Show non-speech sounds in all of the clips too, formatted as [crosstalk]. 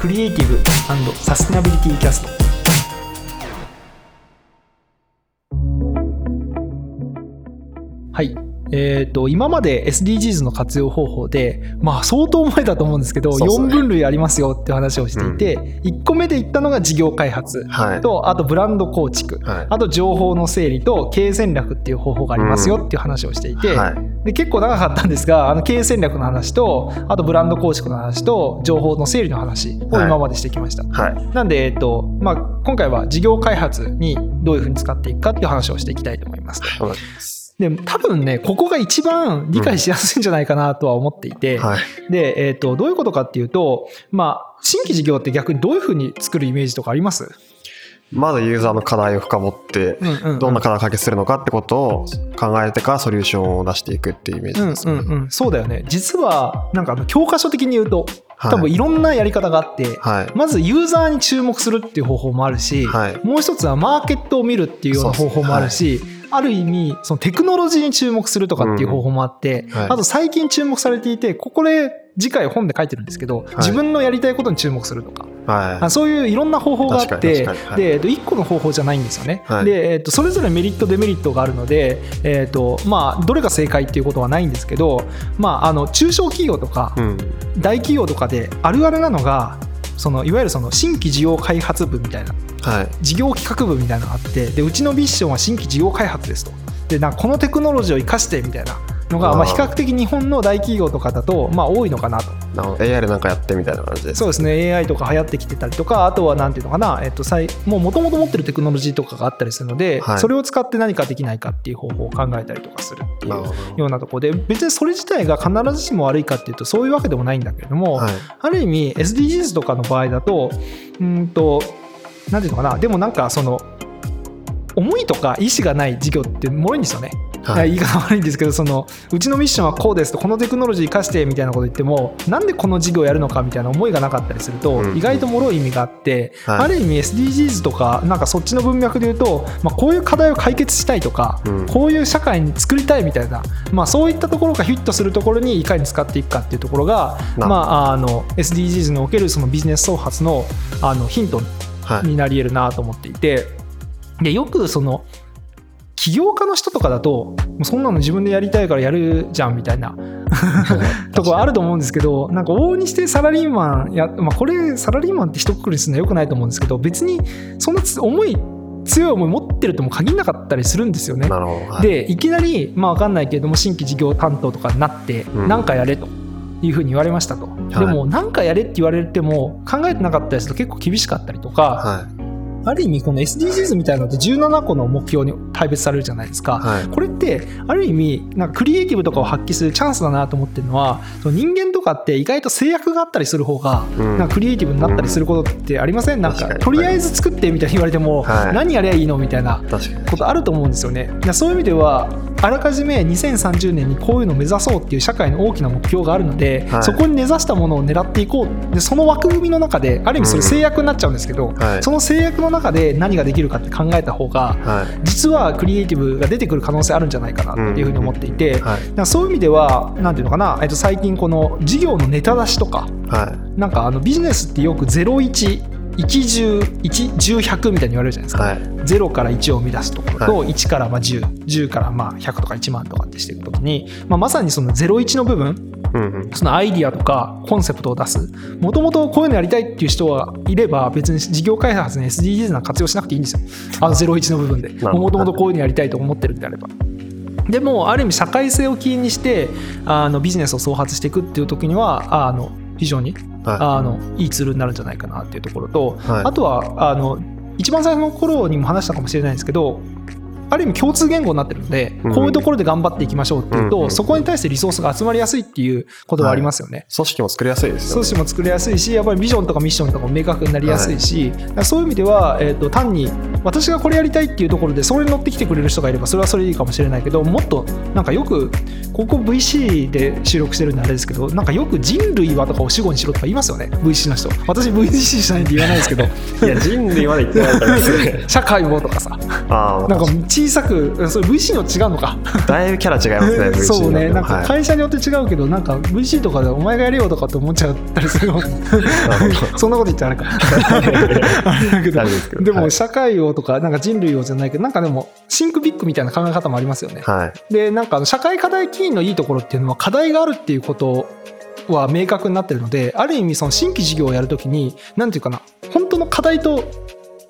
クリエイティブサステナビリティキャストはい。えーと、今まで SDGs の活用方法で、まあ、相当前だと思うんですけど、ね、4分類ありますよって話をしていて、うん、1個目で言ったのが事業開発と、はい、あとブランド構築、はい、あと情報の整理と経営戦略っていう方法がありますよっていう話をしていて、うん。はい、で結構長かったんですがあの経営戦略の話とあとブランド構築の話と情報の整理の話を今までしてきました。なんで、えーとまあ、今回は事業開発にどういうふうに使っていくかっていう話をしていきたいと思います。で多分ねここが一番理解しやすいんじゃないかなとは思っていて、うん。はい、で、えーと、どういうことかっていうと、まあ、新規事業って逆にどういうふうに作るイメージとかあります？まずユーザーの課題を深掘って、どんな課題を解決するのかってことを考えてからソリューションを出していくっていうイメージですね。うんうんうん、そうだよね。実は、なんか教科書的に言うと、多分いろんなやり方があって、はい、まずユーザーに注目するっていう方法もあるし、はい、もう一つはマーケットを見るっていうような方法もあるし、ある意味、そのテクノロジーに注目するとかっていう方法もあって、うんはい、あと最近注目されていて、ここで次回本で書いてるんですけど、はい、自分のやりたいことに注目するとか、はい、そういういろんな方法があって、で、えっと、1個の方法じゃないんですよね。で、えっと、それぞれメリット、デメリットがあるので、えっと、まあ、どれが正解っていうことはないんですけど、まあ、あの、中小企業とか、大企業とかであるあるなのが、そのいわゆるその新規事業開発部みたいなはい、事業企画部みたいなのがあってでうちのミッションは新規事業開発ですと。でなこのテクノロジーを生かしてみたいなのがまあ比較的日本の大企業とかだとまあ多いのかなと。AI でなんかやってみたいな感じでそうですね。AI とか流行ってきてたりとかあとはなんていうのかな、えっと、もともと持ってるテクノロジーとかがあったりするので、はい、それを使って何かできないかっていう方法を考えたりとかするっていうようなところで別にそれ自体が必ずしも悪いかっていうとそういうわけでもないんだけれども、はい、ある意味 SDGs とかの場合だとうんとなんていうのかな？でもなんかその思いとか意思がない事業ってもろいんですよね。はい、言い方悪いんですけどそのうちのミッションはこうですとこのテクノロジー生かしてみたいなこと言ってもなんでこの事業をやるのかみたいな思いがなかったりすると、意外と脆い意味があって、はい、ある意味 SDGs とかなんかそっちの文脈で言うと、まあ、こういう課題を解決したいとか、うん、こういう社会に作りたいみたいな、まあ、そういったところがヒットするところにいかに使っていくかっていうところが、まあ、あの SDGs におけるそのビジネス創発のあのヒントになり得るなと思っていて、でよくその起業家の人とかだとそんなの自分でやりたいからやるじゃんみたいな [laughs] とこあると思うんですけどなんか往々にしてサラリーマンや、まあ、これサラリーマンって一括りするのはよくないと思うんですけど別にそんな思い強い思い持ってるとも限らなかったりするんですよね。はい、でいきなりまあ分かんないけれども新規事業担当とかになって何かやれと。いうふうに言われましたと、はい、でも何かやれって言われても考えてなかったりすると結構厳しかったりとか、はいある意味この SDGs みたいなのって17個の目標に配別されるじゃないですか、はい、これってある意味なんかクリエイティブとかを発揮するチャンスだなと思ってるのはその人間とかって意外と制約があったりする方がなんかクリエイティブになったりすることってありません、うん、なんかとりあえず作ってみたいに言われても、何やりゃいいのみたいなことあると思うんですよね。そういう意味ではあらかじめ2030年にこういうのを目指そうっていう社会の大きな目標があるので、はい、そこに根ざしたものを狙っていこう。でその枠組みの中である意味それ制約になっちゃうんですけど、その制約の中で何ができるかって考えた方が、はい、実はクリエイティブが出てくる可能性あるんじゃないかなっていうふうに思っていて、うん、そういう意味ではなんていうのかな、えっと、最近この事業のネタ出しとか、なんかあのビジネスってよく01 1 10 100みたいに言われるじゃないですか、はい、0から1を生み出すところと、はい、1からまあ10、10からまあ100とか1万とかってしていくときに、まあ、まさにその01の部分、うんうん、そのアイディアとかコンセプトを出す。もともとこういうのやりたいっていう人がいれば別に事業開発に SDGs な活用しなくていいんですよ。あの01の部分で。もともとこういうのやりたいと思ってるんであれば。でもある意味社会性を起因にしてあのビジネスを創発していくっていう時にはあの非常にはい、あのいいツールになるんじゃないかなっていうところと、はい、あとはあの一番最初の頃にも話したかもしれないんですけどある意味共通言語になってるので、こういうところで頑張っていきましょうっていうと、そこに対してリソースが集まりやすいっていうことはありますよね。組織も作りやすいですよね。組織も作りやすいし、やっぱりビジョンとかミッションとかも明確になりやすいし、はい、そういう意味では、えーと、単に私がこれやりたいっていうところでそれに乗ってきてくれる人がいればそれはそれでいいかもしれないけどもっとなんかよくここ VC で収録してるんであれですけどなんかよく人類はとかを死後にしろとか言いますよね。VC の人。私 VC しないんで言わないですけど。[laughs] いや人類まで言ってないから [laughs] 社会もとかさ。なんか地小さくそれ VC の違うのか。だいぶキャラ違いますね [laughs] VC そうねなんか会社によって違うけど、はい、なんか VC とかでお前がやれよとかって思っちゃったりする [laughs] そんなこと言っちゃあれか。[laughs] あれだけど。でも社会をとかなんか人類をじゃないけどなんかでもシンクビッグみたいな考え方もありますよね、はい、でなんか社会課題起因のいいところっていうのは課題があるっていうことは明確になってるのである意味その新規事業をやるときに何て言うかな本当の課題と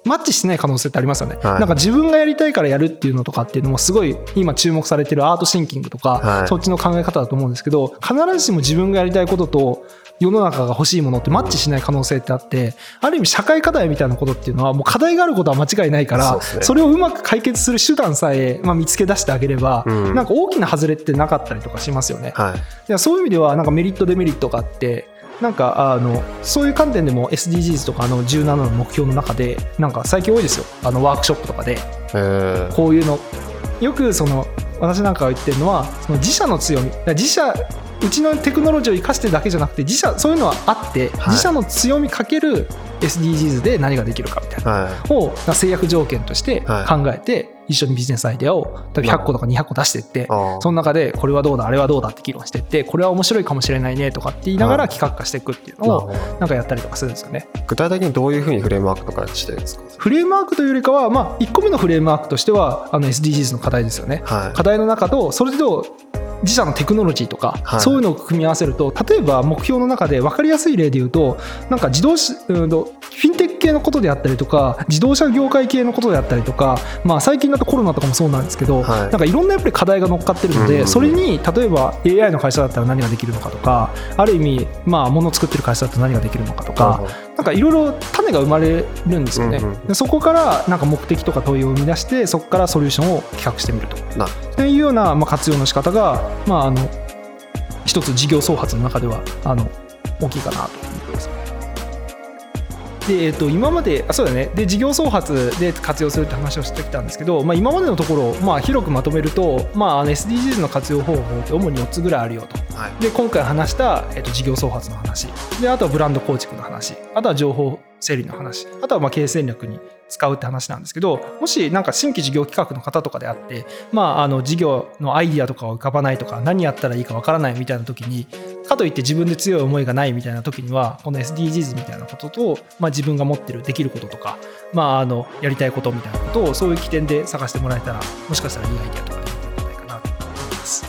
マッチしない可能性ってありますよね、はい、なんか自分がやりたいからやるっていうのとかっていうのもすごい今注目されてるアートシンキングとか、はい、そっちの考え方だと思うんですけど必ずしも自分がやりたいことと世の中が欲しいものってマッチしない可能性ってあってある意味社会課題みたいなことっていうのはもう課題があることは間違いないからそれをうまく解決する手段さえ、まあ、見つけ出してあげれば、なんか大きな外れってなかったりとかしますよね。はい、そういう意味ではなんかメリットデメリットがあってなんかあのそういう観点でも SDGs とかの17の目標の中でなんか最近多いですよ。あのワークショップとかで。こういうの。よくその私なんかが言ってるのはその自社の強み。自社うちのテクノロジーを生かしてだけじゃなくて自社そういうのはあって、はい、自社の強みかける SDGs で何ができるかみたいな、はい、を制約条件として考えて、一緒にビジネスアイデアを例えば100個とか200個出していって、その中でこれはどうだあれはどうだって議論していってこれは面白いかもしれないねとかって言いながら企画化していくっていうのをなんかやったりとかするんですよね。具体的にどういうふうにフレームワークとかしてるんですか？フレームワークというよりかは、まあ、1個目のフレームワークとしてはあの SDGs の課題ですよね。はい、課題の中とそれと自社のテクノロジーとか、はい、そういうのを組み合わせると例えば目標の中で分かりやすい例で言うとなんか自動車フィンテック系のことであったりとか自動車業界系のことであったりとか、まあ、最近だとコロナとかもそうなんですけど、はい、なんかいろんなやっぱり課題が乗っかってるので、それに例えば AI の会社だったら何ができるのかとかある意味まあ物を作ってる会社だと何ができるのかとか、なんかいろいろ種が生まれるんですよね、うんうん、そこからなんか目的とか問いを生み出してそこからソリューションを企画してみると。っていうようなまあ活用の仕方がまああの一つ事業創発の中ではあの大きいかなと思います。で、えー、と今まであそうだね。で事業創発で活用するって話をしてきたんですけど、まあ、今までのところ、まあ、広くまとめると、まあ、SDGs の活用方法って主に4つぐらいあるよと、はい、で今回話した、えー、と事業創発の話。であとはブランド構築の話。あとは情報整理の話。あとはまあ経営戦略に使うって話なんですけどもしなんか新規事業企画の方とかであって、まあ、あの事業のアイディアとかを浮かばないとか何やったらいいかわからないみたいな時にかといって自分で強い思いがないみたいな時にはこの SDGs みたいなことと、まあ、自分が持ってるできることとか、まあ、あのやりたいことみたいなことをそういう起点で探してもらえたらもしかしたらいいアイデアとかできるんじゃないかなと思います。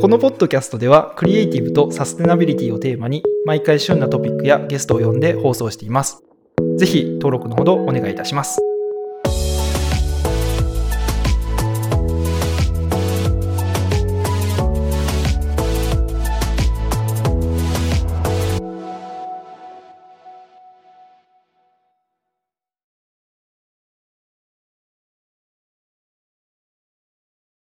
このポッドキャストではクリエイティブとサステナビリティをテーマに毎回旬なトピックやゲストを呼んで放送しています。ぜひ登録のほどお願いいたします。